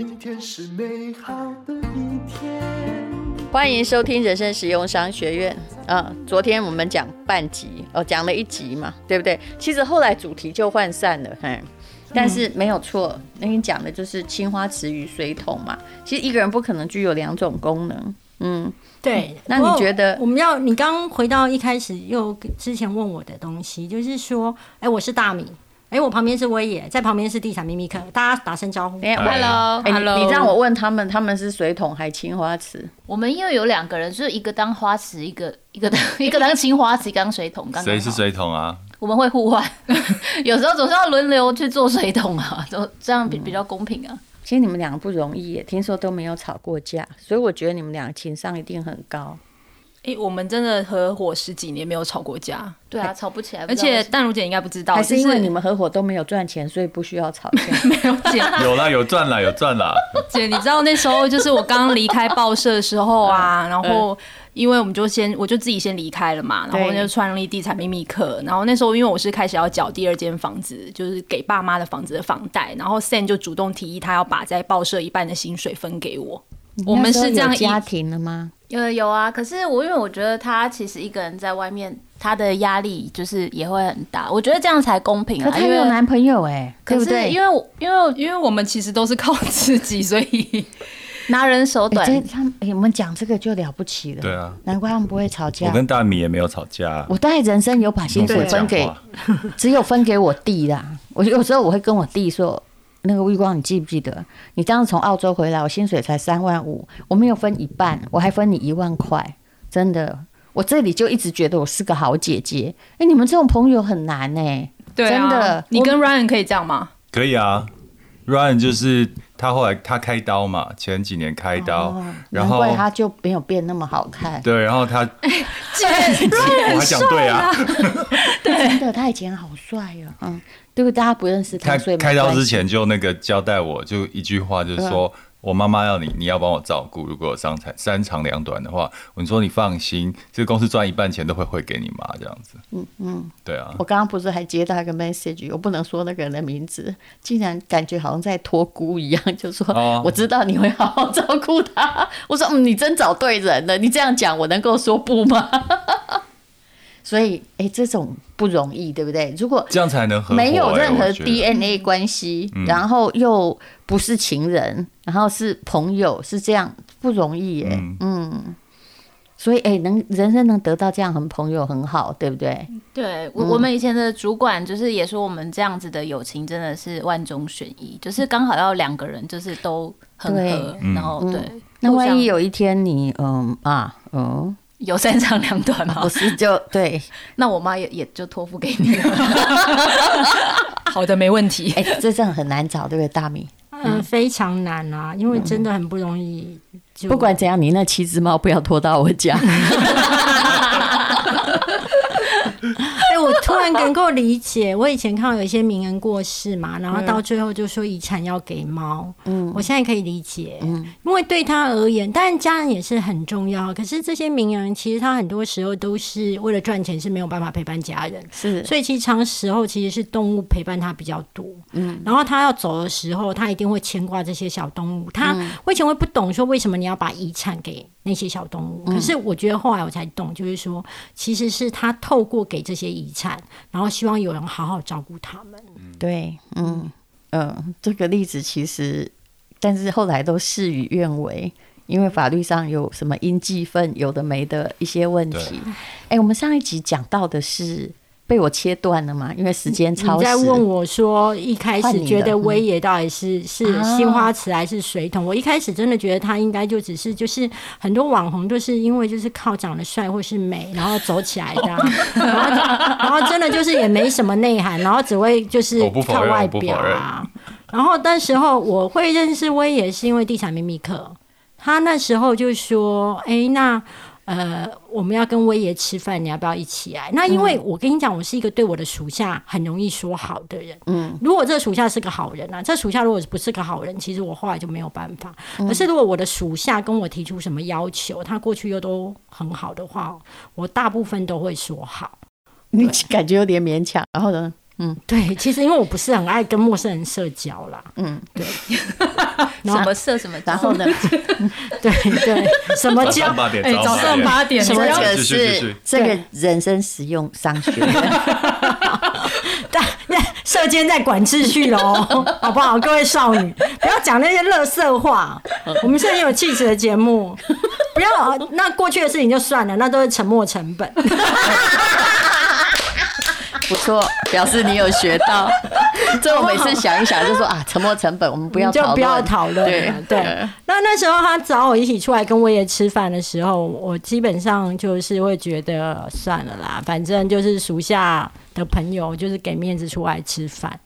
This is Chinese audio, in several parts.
今天是美好的一天。欢迎收听人生实用商学院。啊，昨天我们讲半集哦，讲了一集嘛，对不对？其实后来主题就涣散了，嘿，但是没有错，那你讲的就是青花瓷与水桶嘛。其实一个人不可能具有两种功能，嗯，对。那你觉得我们要你刚回到一开始又之前问我的东西，就是说，哎，我是大米。哎、欸，我旁边是威爷，在旁边是地产秘密客，大家打声招呼。哎，Hello，Hello，你让我问他们，他们是水桶还青花瓷？我们因为有两个人，就是一个当花瓷，一个一个当 一个当青花瓷，一个当水桶。谁是水桶啊？我们会互换，有时候总是要轮流去做水桶啊，都这样比比较公平啊。其实你们两个不容易耶，听说都没有吵过架，所以我觉得你们两个情商一定很高。哎、欸，我们真的合伙十几年没有吵过架，对啊，吵不起来。而且淡如姐应该不知道，还是因为你们合伙都没有赚钱，所以不需要吵架。没有姐，有啦，有赚啦，有赚啦。姐，你知道那时候就是我刚离开报社的时候啊，然后因为我们就先我就自己先离开了嘛，然后就创立地产秘密课。然后那时候因为我是开始要缴第二间房子，就是给爸妈的房子的房贷，然后 Sam 就主动提议他要把在报社一半的薪水分给我。我们是这样家庭了吗？有有啊，可是我因为我觉得他其实一个人在外面，他的压力就是也会很大。我觉得这样才公平啊。他有男朋友哎、欸，可是因为因为因为我们其实都是靠自己，所以拿人手短。欸、他们、欸、我们讲这个就了不起了。对啊，难怪他们不会吵架。我跟大米也没有吵架。我大概人生有把薪水分给，只有分给我弟啦。我有时候我会跟我弟说。那个微光，你记不记得？你当时从澳洲回来，我薪水才三万五，我没有分一半，我还分你一万块，真的。我这里就一直觉得我是个好姐姐。哎、欸，你们这种朋友很难哎、欸，对啊、真的。你跟 Ryan 可以这样吗？可以啊，Ryan 就是他后来他开刀嘛，前几年开刀，哦、然后他就没有变那么好看。对，然后他，欸、姐，Ryan 我还讲对啊，对，真的，他以前好帅啊，嗯。对不，大家不认识他。开开刀之前就那个交代我，就一句话，就是说我妈妈要你，你要帮我照顾。如果有伤残三长两短的话，我说你放心，这个公司赚一半钱都会汇给你妈这样子。嗯嗯，对啊。我刚刚不是还接到一个 message，我不能说那个人的名字，竟然感觉好像在托孤一样，就说我知道你会好好照顾他。我说嗯，你真找对人了，你这样讲我能够说不吗？所以，哎，这种不容易，对不对？如果这样才能没有任何 DNA 关系，嗯、然后又不是情人，然后是朋友，是这样不容易耶。嗯，嗯，所以，哎，能人生能得到这样很朋友很好，对不对？对，我我们以前的主管就是也说，我们这样子的友情真的是万中选一，就是刚好要两个人就是都很合，然后、嗯、对。那万一有一天你，嗯啊，嗯。有三长两短吗？不是就对，那我妈也也就托付给你了。好的，没问题。哎、欸，这真的很难找，对不对，大米？嗯，非常难啊，因为真的很不容易。不管怎样，你那七只猫不要拖到我家。哎、欸，我突然能够理解，我以前看到有一些名人过世嘛，然后到最后就说遗产要给猫。嗯，我现在可以理解，嗯，因为对他而言，当然家人也是很重要。可是这些名人其实他很多时候都是为了赚钱，是没有办法陪伴家人。是，所以其实长时候其实是动物陪伴他比较多。嗯，然后他要走的时候，他一定会牵挂这些小动物。他我以前会不懂说为什么你要把遗产给那些小动物，可是我觉得后来我才懂，就是说其实是他透过给这些遗产。然后希望有人好好照顾他们。对，嗯嗯，这个例子其实，但是后来都事与愿违，因为法律上有什么应继分，有的没的一些问题。哎，我们上一集讲到的是。被我切断了嘛？因为时间超时。你在问我说，一开始觉得威爷到底是是青花瓷还是水桶？我一开始真的觉得他应该就只是就是很多网红都是因为就是靠长得帅或是美然后走起来的，然后然后真的就是也没什么内涵，然后只会就是靠外表啊。然后那时候我会认识威爷是因为地产秘密课，他那时候就说：“哎，那。”呃，我们要跟威爷吃饭，你要不要一起来？那因为我跟你讲，我是一个对我的属下很容易说好的人。嗯，如果这个属下是个好人啊，这属下如果不是个好人，其实我后来就没有办法。可是如果我的属下跟我提出什么要求，他过去又都很好的话，我大部分都会说好。你感觉有点勉强，然后呢？嗯，对，其实因为我不是很爱跟陌生人社交啦。嗯，对。什么社什么？然后呢？对对，什么交？哎，早上八点，什么是这个人生实用商学院？但社监在管秩序喽，好不好？各位少女，不要讲那些垃圾话。我们现在有气质的节目，不要那过去的事情就算了，那都是沉没成本。不错，表示你有学到。这我每次想一想，就说啊，沉没成本，我们不要就不要讨论。对对。那那时候他找我一起出来跟我也吃饭的时候，我基本上就是会觉得算了啦，反正就是属下的朋友，就是给面子出来吃饭。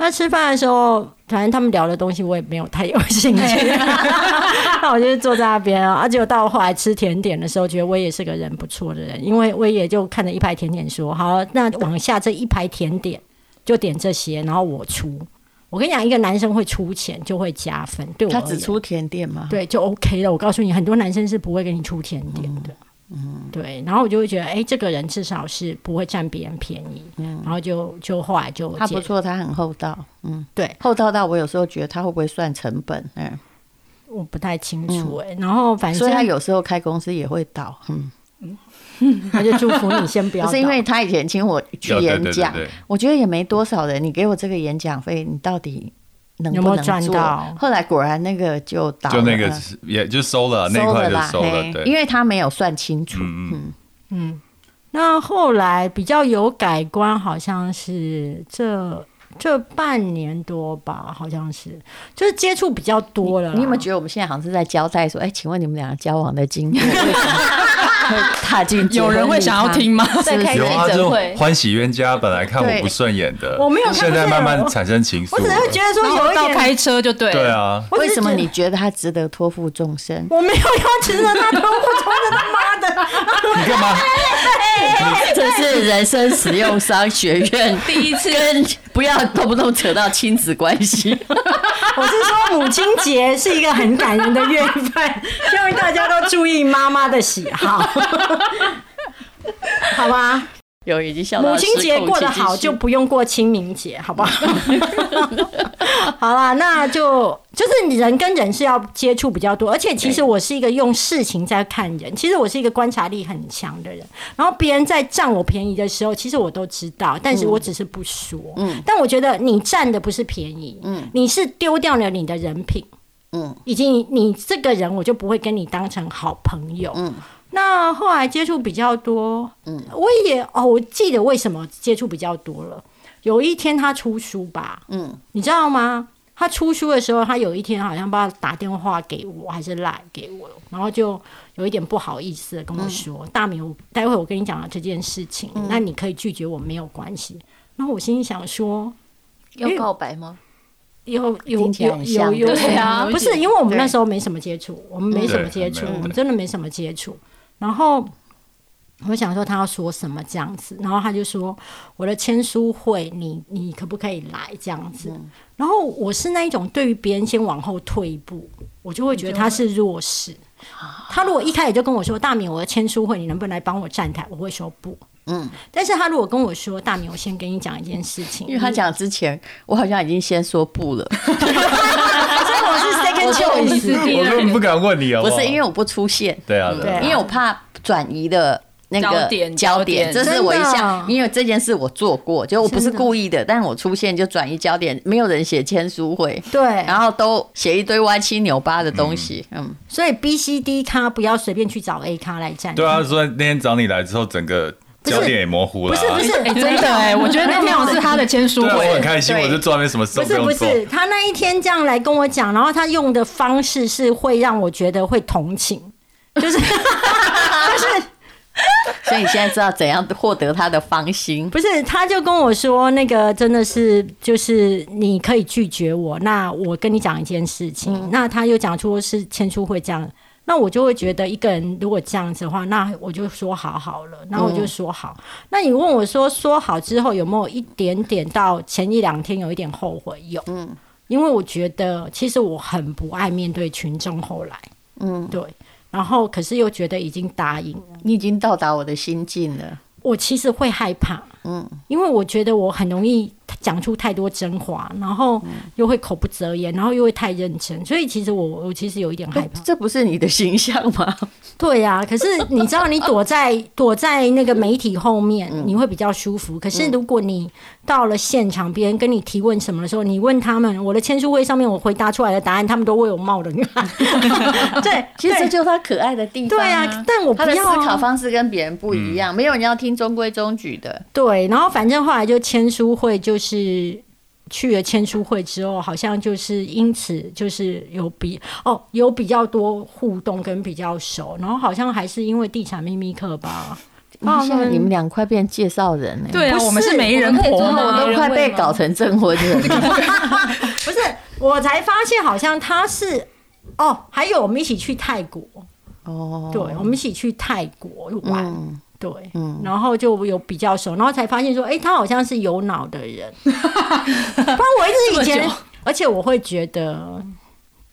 那吃饭的时候，反正他们聊的东西我也没有太有兴趣，那我就坐在那边啊。而且到后来吃甜点的时候，觉得威也是个人不错的人，因为威也就看着一排甜点说：“好，那往下这一排甜点就点这些，然后我出。”我跟你讲，一个男生会出钱就会加分，对我。他只出甜点吗？对，就 OK 了。我告诉你，很多男生是不会给你出甜点的。嗯嗯，对，然后我就会觉得，哎，这个人至少是不会占别人便宜，嗯，然后就就后来就他不错，他很厚道，嗯，对，厚道到我有时候觉得他会不会算成本，嗯，我不太清楚，哎，然后反正所以他有时候开公司也会倒，嗯嗯，他就祝福你先不要，不是因为他以前请我去演讲，我觉得也没多少人，你给我这个演讲费，你到底。能不能有没有赚到？后来果然那个就倒了，就那个也就收了，收了那块就收了，对，因为他没有算清楚。嗯嗯嗯。那后来比较有改观，好像是这这半年多吧，好像是就是接触比较多了。你有没有觉得我们现在好像是在交代说，哎，请问你们俩交往的经过？踏进有人会想要听吗？在开记者会，欢喜冤家本来看我不顺眼的，我没有，现在慢慢产生情愫。我只是觉得说有一点开车就对，对啊。为什么你觉得他值得托付终身？我没有要值得他托付终身，他妈的！你干嘛？这是人生实用商学院第一次跟不要动不动扯到亲子关系。我是说母亲节是一个很感人的月份，希望大家都注意妈妈的喜好。好吧，有已经笑到母亲节过得好，就不用过清明节，好不好？好啦，那就就是人跟人是要接触比较多，而且其实我是一个用事情在看人，其实我是一个观察力很强的人。然后别人在占我便宜的时候，其实我都知道，但是我只是不说。嗯，但我觉得你占的不是便宜，嗯，你是丢掉了你的人品，嗯，以及你，你这个人，我就不会跟你当成好朋友，嗯。那后来接触比较多，嗯，我也哦，我记得为什么接触比较多了。有一天他出书吧，嗯，你知道吗？他出书的时候，他有一天好像不知道打电话给我还是赖给我，然后就有一点不好意思的跟我说：“嗯、大明，待会我跟你讲了这件事情，嗯、那你可以拒绝我没有关系。”然后我心里想说：“要告白吗？”有有有有有对啊，不是因为我们那时候没什么接触，我们没什么接触，我们真的没什么接触。然后我想说他要说什么这样子，然后他就说我的签书会，你你可不可以来这样子？嗯、然后我是那一种对于别人先往后退一步，我就会觉得他是弱势。他如果一开始就跟我说大明，我的签书会，你能不能来帮我站台？我会说不。嗯，但是他如果跟我说大明，我先跟你讲一件事情，因为他讲之前，我好像已经先说不了。我我根本不敢问你哦，不是因为我不出现，对啊，对，因为我怕转移的那个焦点，这是我一项，因为这件事我做过，就我不是故意的，但是我出现就转移焦点，没有人写签书会，对，然后都写一堆歪七扭八的东西，嗯，所以 B、C、D 咖不要随便去找 A 咖来站，对啊，所以那天找你来之后，整个。焦点也模糊了，不是不是，哎，真的哎，我觉得那天我是他的签书会，我很开心，我就做那什么事不用。不是不是，他那一天这样来跟我讲，然后他用的方式是会让我觉得会同情，就是 就是，所以你现在知道怎样获得他的芳心？不是，他就跟我说，那个真的是就是你可以拒绝我，那我跟你讲一件事情，那他又讲出是签书会这样。那我就会觉得一个人如果这样子的话，那我就说好好了，那我就说好。嗯、那你问我说说好之后有没有一点点到前一两天有一点后悔？有，嗯，因为我觉得其实我很不爱面对群众。后来，嗯，对，然后可是又觉得已经答应了，你已经到达我的心境了。我其实会害怕，嗯，因为我觉得我很容易讲出太多真话，然后又会口不择言，然后又会太认真，所以其实我我其实有一点害怕。这不是你的形象吗？对呀、啊，可是你知道，你躲在躲在那个媒体后面，你会比较舒服。可是如果你到了现场，别人跟你提问什么的时候，你问他们，我的签书会上面我回答出来的答案，他们都为我冒冷汗。对，其实这就是他可爱的地方、啊。对啊，但我不要、啊、他的思考方式跟别人不一样，嗯、没有人要听中规中矩的。对，然后反正后来就签书会就是。去了签书会之后，好像就是因此就是有比哦有比较多互动跟比较熟，然后好像还是因为地产秘密课吧。现在你们俩快变介绍人了。对啊，我们是媒人婆，我都快被搞成证婚了。不是，我才发现好像他是哦，还有我们一起去泰国哦，对，我们一起去泰国玩。嗯对，嗯，然后就有比较熟，然后才发现说，哎，他好像是有脑的人。不然我一直以前，而且我会觉得，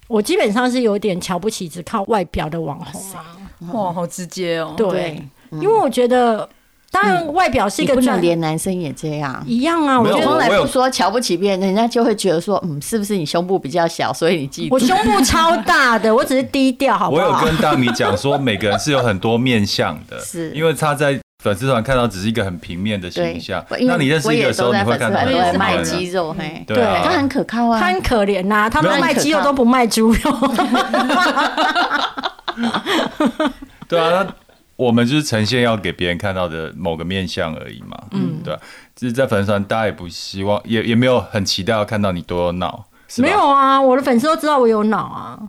我基本上是有点瞧不起只靠外表的网红啊。哇，好直接哦。对，因为我觉得。当然，外表是一个，不能连男生也这样一样啊！我从来不说瞧不起别人，人家就会觉得说，嗯，是不是你胸部比较小，所以你嫉妒？我胸部超大的，我只是低调，好不好？我有跟大米讲说，每个人是有很多面相的，是因为他在粉丝团看到只是一个很平面的形象。那你认识一个时候，你会看到很多卖肌肉，嘿，对，他很可靠啊，他很可怜呐，他们卖肌肉都不卖猪肉。对啊。我们就是呈现要给别人看到的某个面相而已嘛，嗯，对，就是在粉丝团，大家也不希望，也也没有很期待要看到你多有脑，没有啊，我的粉丝都知道我有脑啊，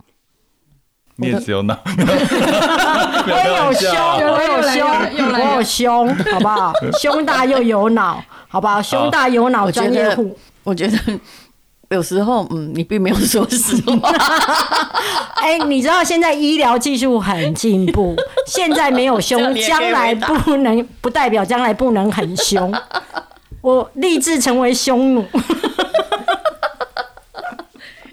你也只有脑，我有胸，我有胸，我有胸，好不好？胸大又有脑，好不好？胸大有脑，专业户，我觉得。有时候，嗯，你并没有说实话。哎、欸，你知道现在医疗技术很进步，现在没有凶，将来不能不代表将来不能很凶。我立志成为匈奴。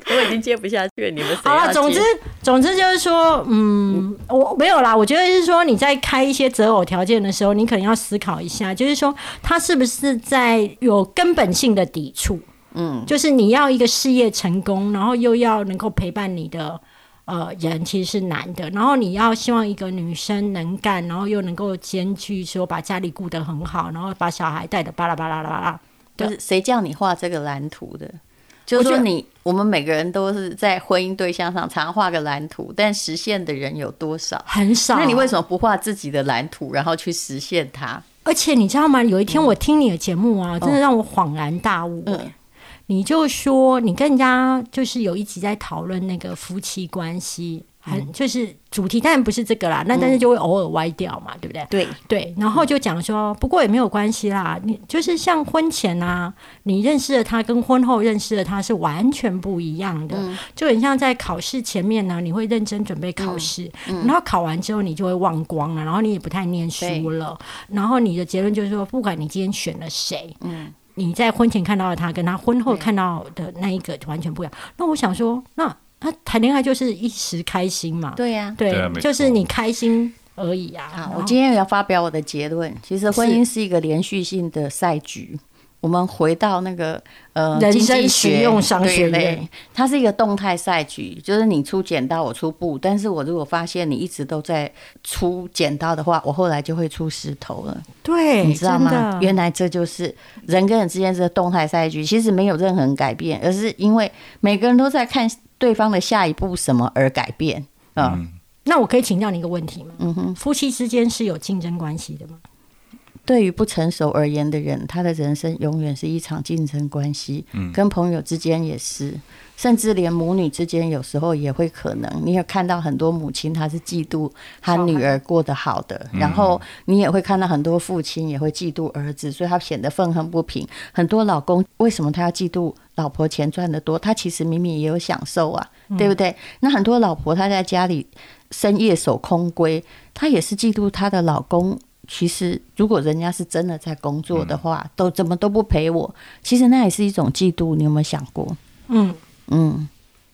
我已经接不下去了，你们好了。总之，总之就是说，嗯，我没有啦。我觉得是说你在开一些择偶条件的时候，你可能要思考一下，就是说他是不是在有根本性的抵触。嗯，就是你要一个事业成功，然后又要能够陪伴你的呃人，其实是难的。然后你要希望一个女生能干，然后又能够兼具说把家里顾得很好，然后把小孩带的巴拉巴拉巴拉。就是谁叫你画这个蓝图的？就是说你我们每个人都是在婚姻对象上常画个蓝图，但实现的人有多少？很少。那你为什么不画自己的蓝图，然后去实现它？而且你知道吗？有一天我听你的节目啊，嗯、真的让我恍然大悟、欸。嗯你就说，你跟人家就是有一集在讨论那个夫妻关系，很就是主题当然不是这个啦，那但是就会偶尔歪掉嘛，对不对？对对，然后就讲说，不过也没有关系啦，你就是像婚前啊，你认识的他跟婚后认识的他是完全不一样的，就很像在考试前面呢，你会认真准备考试，然后考完之后你就会忘光了，然后你也不太念书了，然后你的结论就是说，不管你今天选了谁，嗯。你在婚前看到的他，跟他婚后看到的那一个完全不一样。那我想说，那他谈恋爱就是一时开心嘛？对呀，对，就是你开心而已啊。好，我今天要发表我的结论，其实婚姻是一个连续性的赛局。我们回到那个呃，人生实用商学院，它是一个动态赛局，就是你出剪刀，我出布。但是我如果发现你一直都在出剪刀的话，我后来就会出石头了。对，你知道吗？原来这就是人跟人之间这个动态赛局，其实没有任何人改变，而是因为每个人都在看对方的下一步什么而改变。嗯，嗯，那我可以请教你一个问题吗？嗯哼，夫妻之间是有竞争关系的吗？对于不成熟而言的人，他的人生永远是一场竞争关系。嗯，跟朋友之间也是，甚至连母女之间有时候也会可能。你也看到很多母亲，她是嫉妒她女儿过得好的，然后你也会看到很多父亲也会嫉妒儿子，所以他显得愤恨不平。很多老公为什么他要嫉妒老婆钱赚得多？他其实明明也有享受啊，对不对？那很多老婆她在家里深夜守空闺，她也是嫉妒她的老公。其实，如果人家是真的在工作的话，嗯、都怎么都不陪我，其实那也是一种嫉妒。你有没有想过？嗯嗯，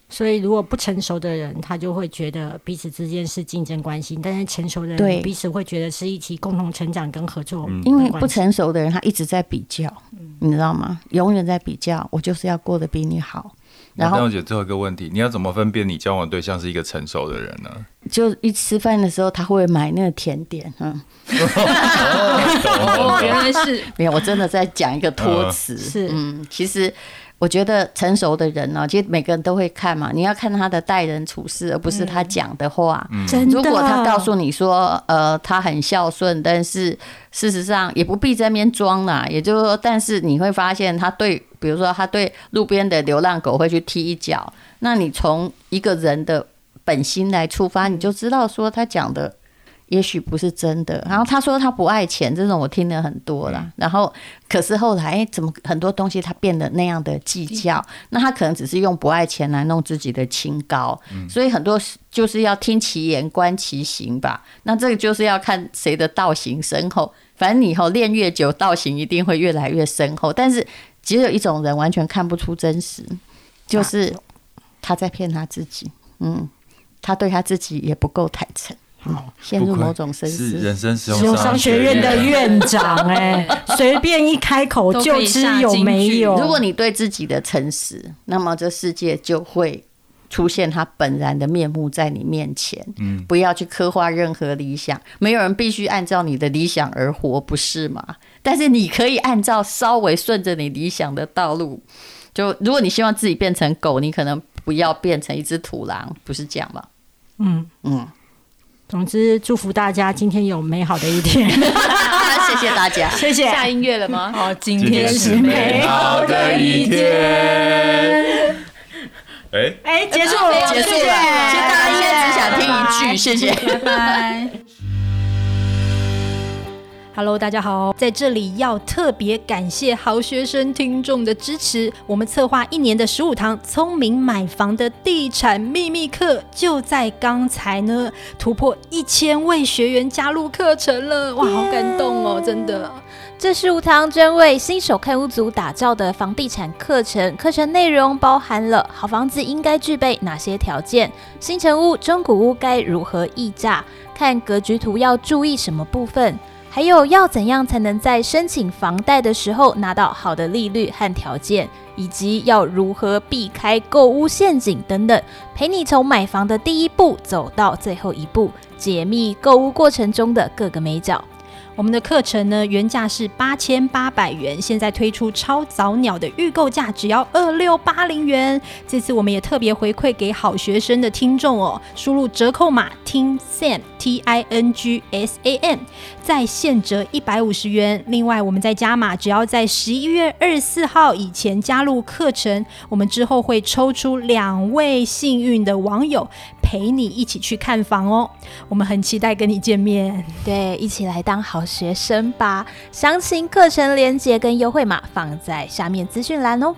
所以如果不成熟的人，他就会觉得彼此之间是竞争关系；但是成熟的人，对彼此会觉得是一起共同成长跟合作。因为不成熟的人，他一直在比较，嗯、你知道吗？永远在比较，我就是要过得比你好。然后，我姐最后一个问题，你要怎么分辨你交往对象是一个成熟的人呢？就一吃饭的时候，他会买那个甜点，嗯。哦，原来是 没有，我真的在讲一个托词。是，嗯，其实我觉得成熟的人呢，其实每个人都会看嘛，你要看他的待人处事，而不是他讲的话。真的，如果他告诉你说，呃，他很孝顺，但是事实上也不必在那边装啦。也就是说，但是你会发现他对。比如说，他对路边的流浪狗会去踢一脚，那你从一个人的本心来出发，你就知道说他讲的也许不是真的。然后他说他不爱钱，这种我听了很多了。然后可是后来，哎，怎么很多东西他变得那样的计较？那他可能只是用不爱钱来弄自己的清高。所以很多就是要听其言观其行吧。那这个就是要看谁的道行深厚。反正你以后练越久，道行一定会越来越深厚。但是。只有一种人完全看不出真实，就是他在骗他自己。嗯，他对他自己也不够坦诚，陷入某种深思。人生实用商学院的院长，哎，随便一开口就知有没有。如果你对自己的诚实，那么这世界就会出现他本然的面目在你面前。嗯，不要去刻画任何理想，没有人必须按照你的理想而活，不是吗？但是你可以按照稍微顺着你理想的道路，就如果你希望自己变成狗，你可能不要变成一只土狼，不是这样吗？嗯嗯。总之，祝福大家今天有美好的一天。谢谢大家，谢谢。下音乐了吗？好，今天是美好的一天。哎哎，结束了，结束了。其实大家应该只想听一句，谢谢，拜拜。Hello，大家好，在这里要特别感谢好学生听众的支持。我们策划一年的十五堂聪明买房的地产秘密课，就在刚才呢，突破一千位学员加入课程了。哇，好感动哦，真的！这十五堂专为新手看屋族打造的房地产课程，课程内容包含了好房子应该具备哪些条件，新城屋、中古屋该如何议价，看格局图要注意什么部分。还有要怎样才能在申请房贷的时候拿到好的利率和条件，以及要如何避开购物陷阱等等，陪你从买房的第一步走到最后一步，解密购物过程中的各个美角。我们的课程呢，原价是八千八百元，现在推出超早鸟的预购价，只要二六八零元。这次我们也特别回馈给好学生的听众哦，输入折扣码听 Sam T I N G S A M，再现折一百五十元。另外，我们再加码，只要在十一月二十四号以前加入课程，我们之后会抽出两位幸运的网友，陪你一起去看房哦。我们很期待跟你见面，对，一起来当好学生吧！详情课程链接跟优惠码放在下面资讯栏哦。